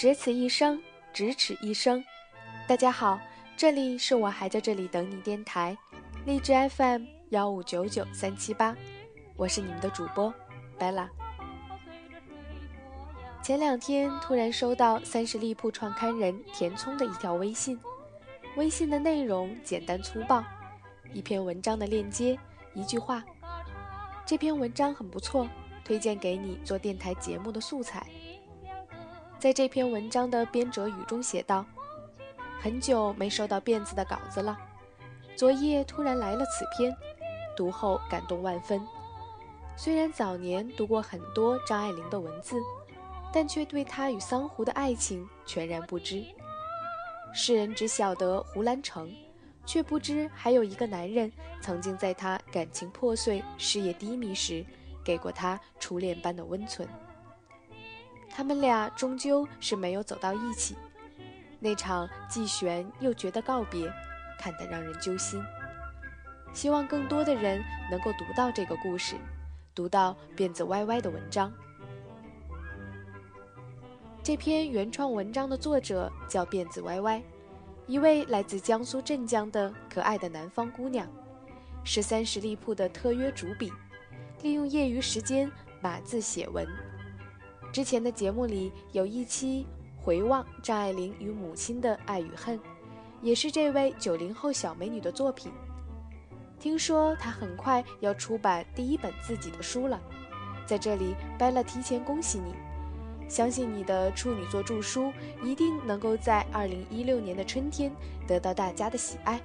只此一生，咫尺一生。大家好，这里是我还在这里等你电台，荔枝 FM 幺五九九三七八，我是你们的主播 Bella。前两天突然收到三十利铺创刊人田聪的一条微信，微信的内容简单粗暴，一篇文章的链接，一句话。这篇文章很不错，推荐给你做电台节目的素材。在这篇文章的编者语中写道：“很久没收到辫子的稿子了，昨夜突然来了此篇，读后感动万分。虽然早年读过很多张爱玲的文字，但却对她与桑湖的爱情全然不知。世人只晓得胡兰成。”却不知还有一个男人曾经在她感情破碎、事业低迷时，给过她初恋般的温存。他们俩终究是没有走到一起，那场既悬又绝的告别，看得让人揪心。希望更多的人能够读到这个故事，读到辫子歪歪的文章。这篇原创文章的作者叫辫子歪歪。一位来自江苏镇江的可爱的南方姑娘，是三十利铺的特约主笔，利用业余时间码字写文。之前的节目里有一期回望张爱玲与母亲的爱与恨，也是这位九零后小美女的作品。听说她很快要出版第一本自己的书了，在这里拜了提前恭喜你。相信你的处女座著书一定能够在二零一六年的春天得到大家的喜爱。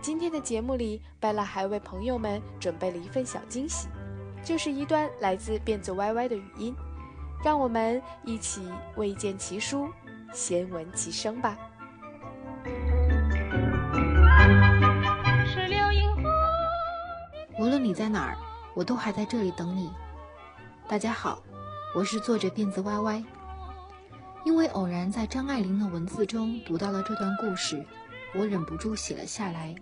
今天的节目里，贝拉还为朋友们准备了一份小惊喜，就是一段来自辫子歪歪的语音，让我们一起未见其书，先闻其声吧。无论你在哪儿，我都还在这里等你。大家好。我是作者辫子歪歪，因为偶然在张爱玲的文字中读到了这段故事，我忍不住写了下来。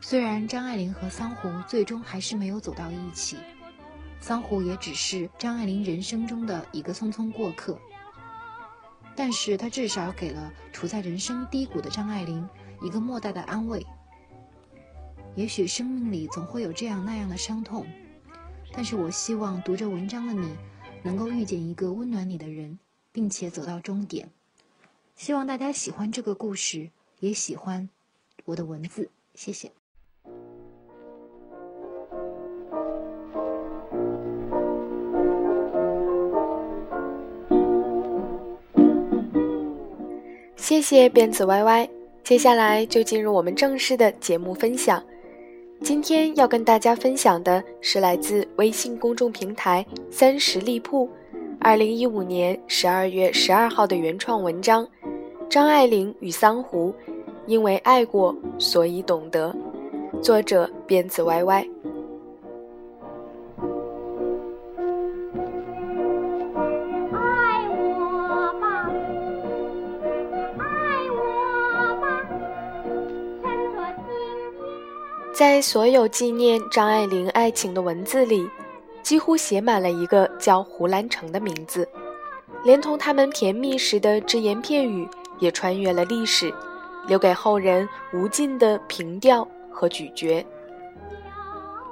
虽然张爱玲和桑弧最终还是没有走到一起，桑湖也只是张爱玲人生中的一个匆匆过客，但是他至少给了处在人生低谷的张爱玲一个莫大的安慰。也许生命里总会有这样那样的伤痛，但是我希望读着文章的你。能够遇见一个温暖你的人，并且走到终点。希望大家喜欢这个故事，也喜欢我的文字。谢谢。谢谢辫子歪歪。接下来就进入我们正式的节目分享。今天要跟大家分享的是来自微信公众平台“三十利铺”，二零一五年十二月十二号的原创文章《张爱玲与桑湖》，因为爱过，所以懂得。作者：辫子歪歪。在所有纪念张爱玲爱情的文字里，几乎写满了一个叫胡兰成的名字，连同他们甜蜜时的只言片语，也穿越了历史，留给后人无尽的凭吊和咀嚼。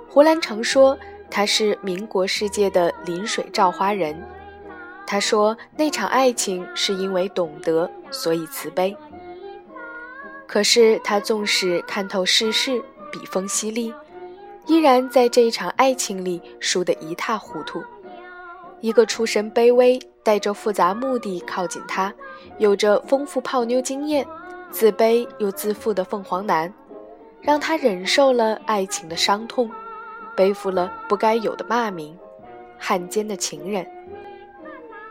胡兰成说他是民国世界的临水照花人，他说那场爱情是因为懂得，所以慈悲。可是他纵使看透世事。笔锋犀利，依然在这一场爱情里输得一塌糊涂。一个出身卑微、带着复杂目的靠近他，有着丰富泡妞经验、自卑又自负的凤凰男，让他忍受了爱情的伤痛，背负了不该有的骂名，汉奸的情人。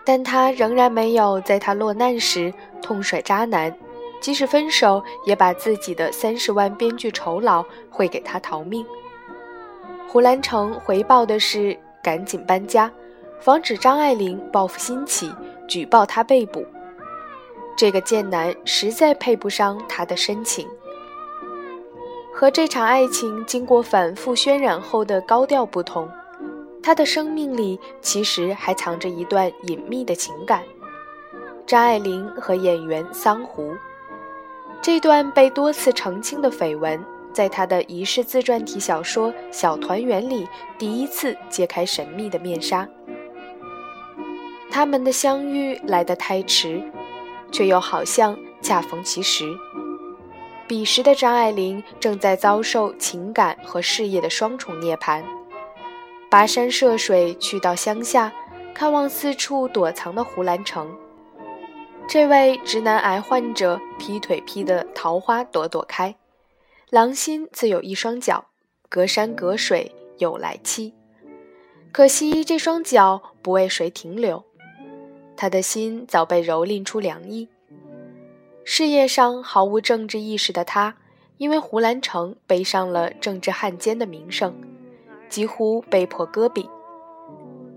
但他仍然没有在他落难时痛甩渣男。即使分手，也把自己的三十万编剧酬劳汇给他逃命。胡兰成回报的是赶紧搬家，防止张爱玲报复心起，举报他被捕。这个贱男实在配不上他的深情。和这场爱情经过反复渲染后的高调不同，他的生命里其实还藏着一段隐秘的情感，张爱玲和演员桑湖。这段被多次澄清的绯闻，在他的遗世自传体小说《小团圆》里第一次揭开神秘的面纱。他们的相遇来得太迟，却又好像恰逢其时。彼时的张爱玲正在遭受情感和事业的双重涅槃，跋山涉水去到乡下，看望四处躲藏的胡兰成。这位直男癌患者劈腿劈得桃花朵朵开，郎心自有一双脚，隔山隔水有来期。可惜这双脚不为谁停留，他的心早被蹂躏出凉意。事业上毫无政治意识的他，因为胡兰成背上了政治汉奸的名声，几乎被迫搁笔。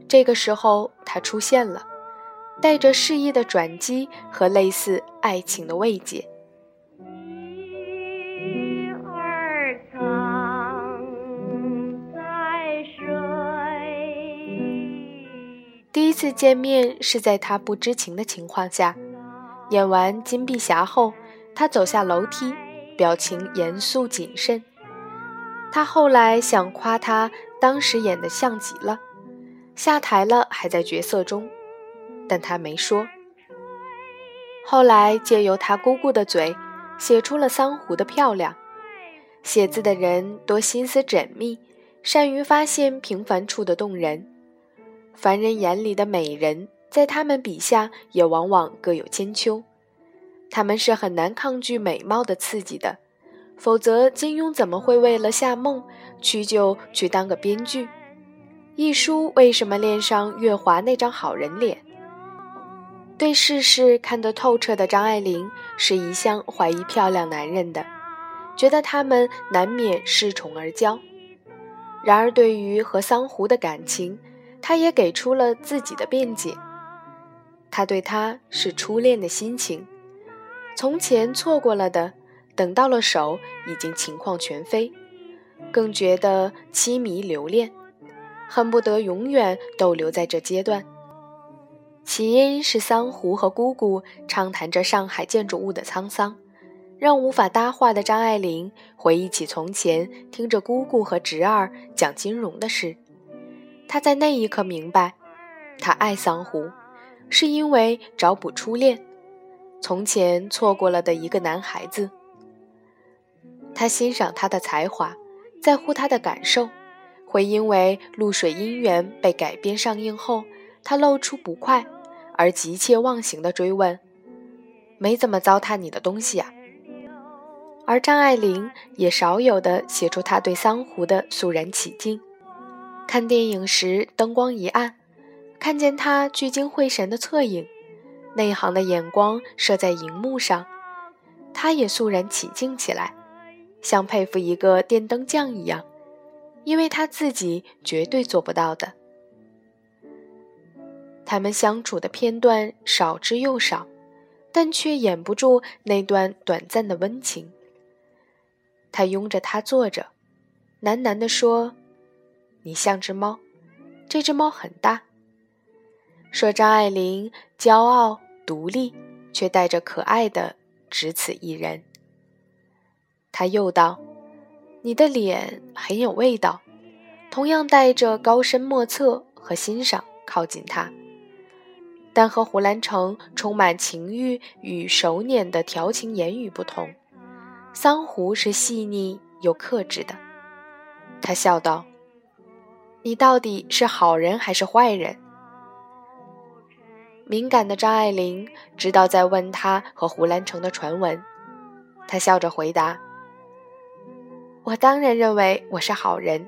这个时候，他出现了，带着事业的转机和类似爱情的慰藉。第一次见面是在他不知情的情况下。演完《金碧霞》后，他走下楼梯，表情严肃谨慎。他后来想夸他当时演的像极了，下台了还在角色中，但他没说。后来借由他姑姑的嘴，写出了桑湖的漂亮。写字的人多心思缜密，善于发现平凡处的动人。凡人眼里的美人。在他们笔下，也往往各有千秋。他们是很难抗拒美貌的刺激的，否则金庸怎么会为了夏梦屈就去当个编剧？一书为什么恋上月华那张好人脸？对世事看得透彻的张爱玲是一向怀疑漂亮男人的，觉得他们难免恃宠而骄。然而，对于和桑湖的感情，她也给出了自己的辩解。他对她是初恋的心情，从前错过了的，等到了手已经情况全非，更觉得凄迷留恋，恨不得永远逗留在这阶段。起因是桑湖和姑姑畅谈着上海建筑物的沧桑，让无法搭话的张爱玲回忆起从前听着姑姑和侄儿讲金融的事，她在那一刻明白，她爱桑湖。是因为找补初恋，从前错过了的一个男孩子。他欣赏他的才华，在乎他的感受，会因为《露水姻缘》被改编上映后，他露出不快而急切忘形的追问：“没怎么糟蹋你的东西啊？”而张爱玲也少有的写出他对桑湖的肃然起敬。看电影时，灯光一暗。看见他聚精会神的侧影，内行的眼光射在荧幕上，他也肃然起敬起来，像佩服一个电灯匠一样，因为他自己绝对做不到的。他们相处的片段少之又少，但却掩不住那段短暂的温情。他拥着她坐着，喃喃地说：“你像只猫，这只猫很大。”说张爱玲骄傲独立，却带着可爱的只此一人。他又道：“你的脸很有味道，同样带着高深莫测和欣赏。”靠近他，但和胡兰成充满情欲与熟稔的调情言语不同，桑湖是细腻又克制的。他笑道：“你到底是好人还是坏人？”敏感的张爱玲知道在问他和胡兰成的传闻，她笑着回答：“我当然认为我是好人。”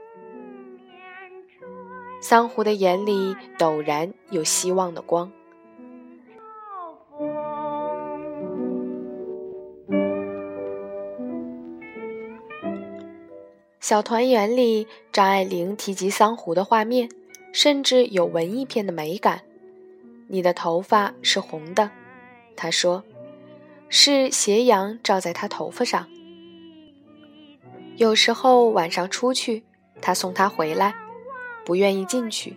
桑湖的眼里陡然有希望的光。小团圆里，张爱玲提及桑湖的画面，甚至有文艺片的美感。你的头发是红的，他说，是斜阳照在他头发上。有时候晚上出去，他送她回来，不愿意进去，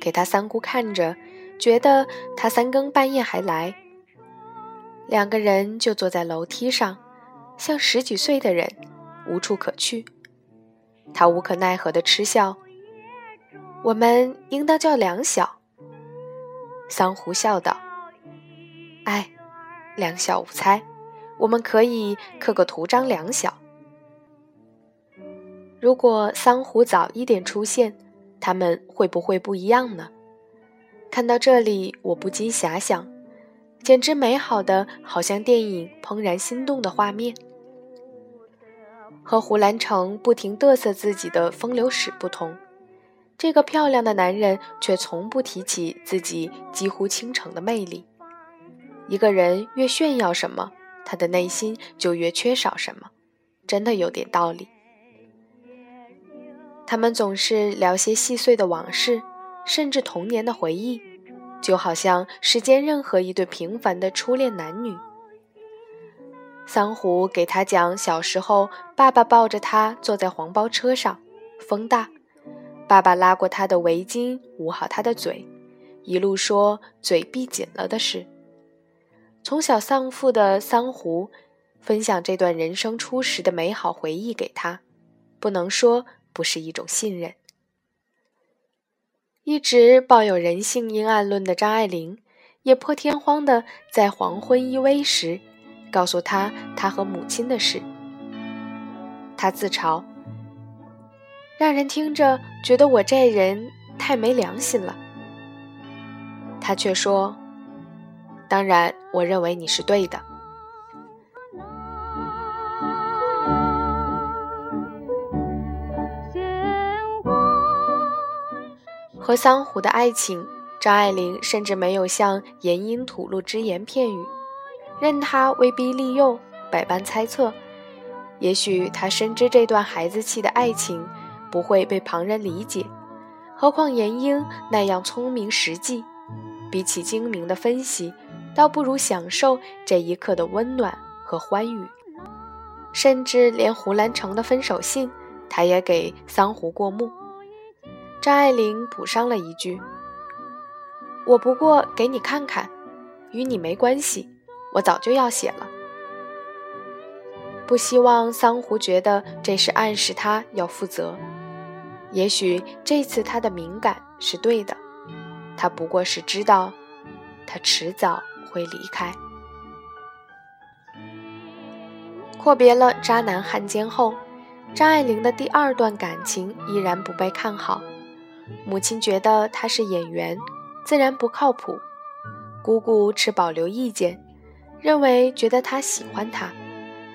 给他三姑看着，觉得他三更半夜还来，两个人就坐在楼梯上，像十几岁的人，无处可去。他无可奈何的嗤笑：“我们应当叫两小。”桑胡笑道：“哎，两小无猜，我们可以刻个图章两小。如果桑胡早一点出现，他们会不会不一样呢？”看到这里，我不禁遐想，简直美好的，好像电影怦然心动的画面。和胡兰成不停嘚瑟自己的风流史不同，这个漂亮的男人却从不提起自己几乎倾城的魅力。一个人越炫耀什么，他的内心就越缺少什么，真的有点道理。他们总是聊些细碎的往事。甚至童年的回忆，就好像世间任何一对平凡的初恋男女。桑胡给他讲小时候，爸爸抱着他坐在黄包车上，风大，爸爸拉过他的围巾，捂好他的嘴，一路说嘴闭紧了的事。从小丧父的桑胡，分享这段人生初时的美好回忆给他，不能说不是一种信任。一直抱有人性阴暗论的张爱玲，也破天荒的在黄昏依偎时，告诉他他和母亲的事。他自嘲，让人听着觉得我这人太没良心了。他却说：“当然，我认为你是对的。”和桑胡的爱情，张爱玲甚至没有向严英吐露只言片语，任他威逼利诱，百般猜测。也许他深知这段孩子气的爱情不会被旁人理解，何况严英那样聪明实际，比起精明的分析，倒不如享受这一刻的温暖和欢愉。甚至连胡兰成的分手信，他也给桑胡过目。张爱玲补上了一句：“我不过给你看看，与你没关系，我早就要写了。不希望桑胡觉得这是暗示他要负责。也许这次他的敏感是对的，他不过是知道，他迟早会离开。阔别了渣男汉奸后，张爱玲的第二段感情依然不被看好。”母亲觉得他是演员，自然不靠谱。姑姑持保留意见，认为觉得他喜欢他，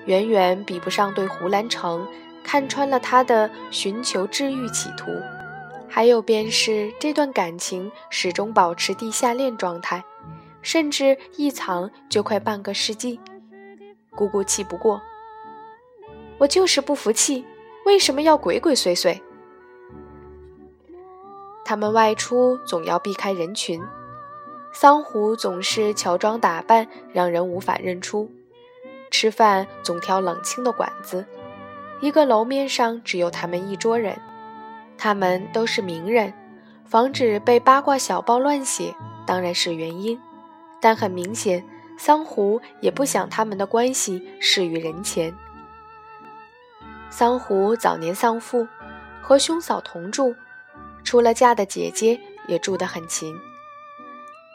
远远比不上对胡兰成看穿了他的寻求治愈企图。还有便是这段感情始终保持地下恋状态，甚至一藏就快半个世纪。姑姑气不过，我就是不服气，为什么要鬼鬼祟祟？他们外出总要避开人群，桑胡总是乔装打扮，让人无法认出。吃饭总挑冷清的馆子，一个楼面上只有他们一桌人。他们都是名人，防止被八卦小报乱写当然是原因，但很明显，桑胡也不想他们的关系示于人前。桑胡早年丧父，和兄嫂同住。出了嫁的姐姐也住得很勤，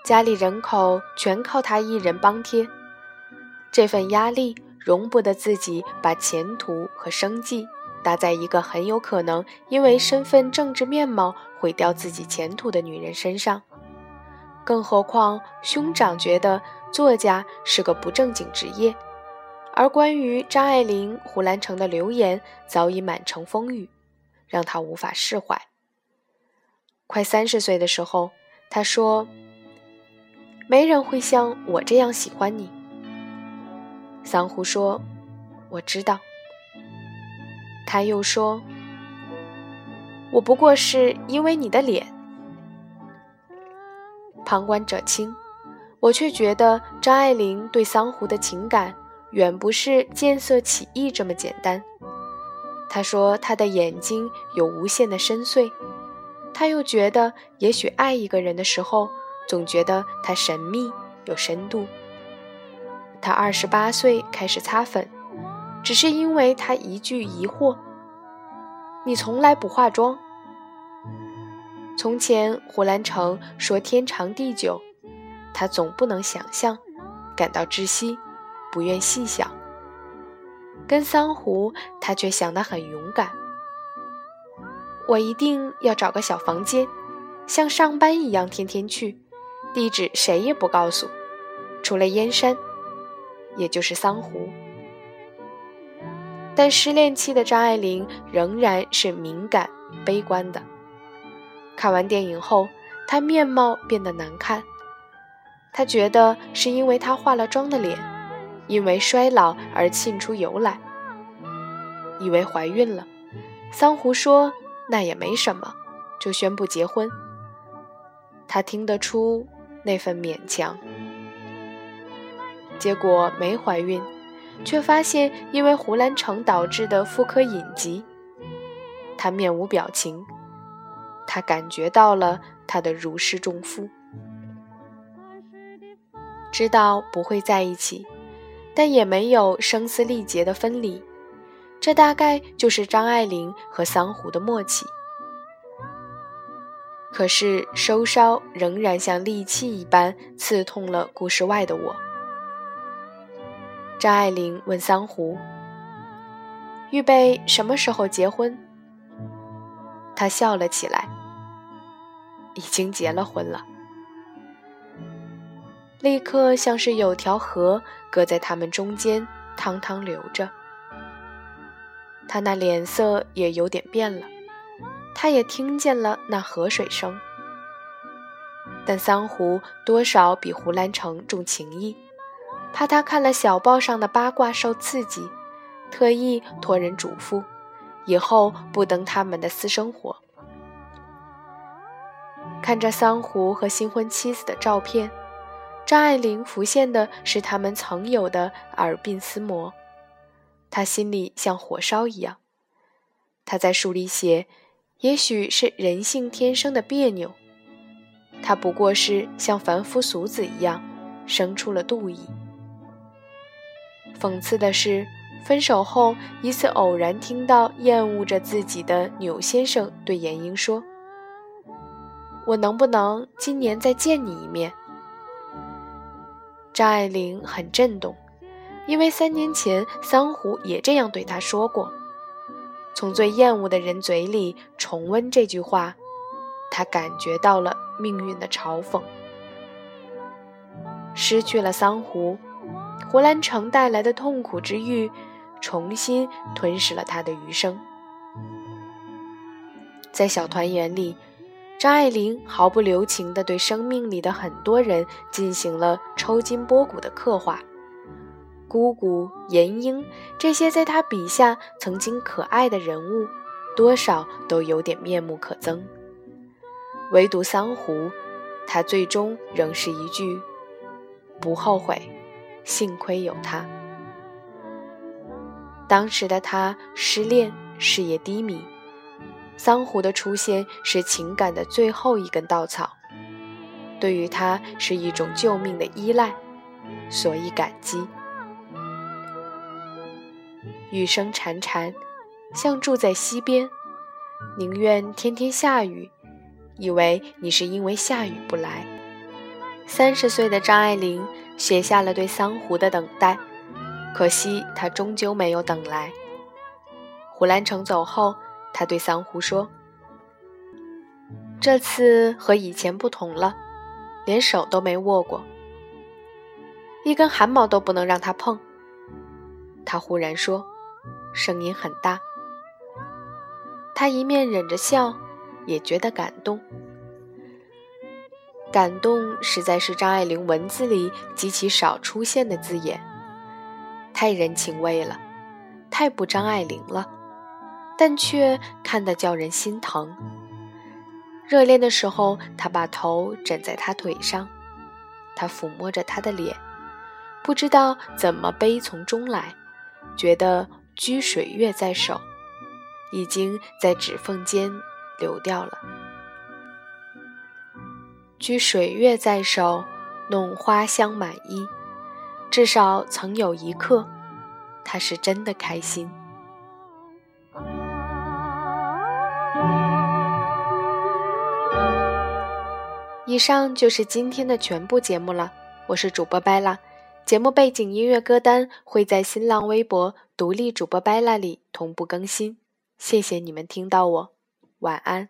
家里人口全靠他一人帮贴，这份压力容不得自己把前途和生计搭在一个很有可能因为身份、政治面貌毁掉自己前途的女人身上。更何况兄长觉得作家是个不正经职业，而关于张爱玲、胡兰成的流言早已满城风雨，让他无法释怀。快三十岁的时候，他说：“没人会像我这样喜欢你。”桑胡说：“我知道。”他又说：“我不过是因为你的脸。”旁观者清，我却觉得张爱玲对桑胡的情感远不是见色起意这么简单。他说他的眼睛有无限的深邃。他又觉得，也许爱一个人的时候，总觉得他神秘有深度。他二十八岁开始擦粉，只是因为他一句疑惑：“你从来不化妆。”从前胡兰成说天长地久，他总不能想象，感到窒息，不愿细想。跟桑胡，他却想得很勇敢。我一定要找个小房间，像上班一样天天去，地址谁也不告诉，除了燕山，也就是桑湖。但失恋期的张爱玲仍然是敏感、悲观的。看完电影后，她面貌变得难看。她觉得是因为她化了妆的脸，因为衰老而沁出油来，以为怀孕了。桑湖说。那也没什么，就宣布结婚。他听得出那份勉强，结果没怀孕，却发现因为胡兰成导致的妇科隐疾。他面无表情，他感觉到了他的如释重负，知道不会在一起，但也没有声嘶力竭的分离。这大概就是张爱玲和桑弧的默契。可是收梢仍然像利器一般刺痛了故事外的我。张爱玲问桑胡：“预备什么时候结婚？”他笑了起来：“已经结了婚了。”立刻像是有条河隔在他们中间，汤汤流着。他那脸色也有点变了，他也听见了那河水声。但桑胡多少比胡兰成重情义，怕他看了小报上的八卦受刺激，特意托人嘱咐，以后不登他们的私生活。看着桑胡和新婚妻子的照片，张爱玲浮现的是他们曾有的耳鬓厮磨。他心里像火烧一样。他在书里写，也许是人性天生的别扭。他不过是像凡夫俗子一样，生出了妒意。讽刺的是，分手后一次偶然听到厌恶着自己的钮先生对严英说：“我能不能今年再见你一面？”张爱玲很震动。因为三年前桑胡也这样对他说过，从最厌恶的人嘴里重温这句话，他感觉到了命运的嘲讽。失去了桑胡，胡兰成带来的痛苦之欲，重新吞噬了他的余生。在小团圆里，张爱玲毫不留情地对生命里的很多人进行了抽筋剥骨的刻画。姑姑、严英这些在他笔下曾经可爱的人物，多少都有点面目可憎。唯独桑胡，他最终仍是一句“不后悔，幸亏有他”。当时的他失恋，事业低迷，桑胡的出现是情感的最后一根稻草，对于他是一种救命的依赖，所以感激。雨声潺潺，像住在溪边，宁愿天天下雨，以为你是因为下雨不来。三十岁的张爱玲写下了对桑湖的等待，可惜她终究没有等来。胡兰成走后，他对桑湖说：“这次和以前不同了，连手都没握过，一根汗毛都不能让他碰。”他忽然说。声音很大，他一面忍着笑，也觉得感动。感动实在是张爱玲文字里极其少出现的字眼，太人情味了，太不张爱玲了，但却看得叫人心疼。热恋的时候，他把头枕在他腿上，他抚摸着他的脸，不知道怎么悲从中来，觉得。掬水月在手，已经在指缝间流掉了。掬水月在手，弄花香满衣。至少曾有一刻，他是真的开心。以上就是今天的全部节目了，我是主播拜拉。节目背景音乐歌单会在新浪微博“独立主播拜拉”里同步更新。谢谢你们听到我，晚安。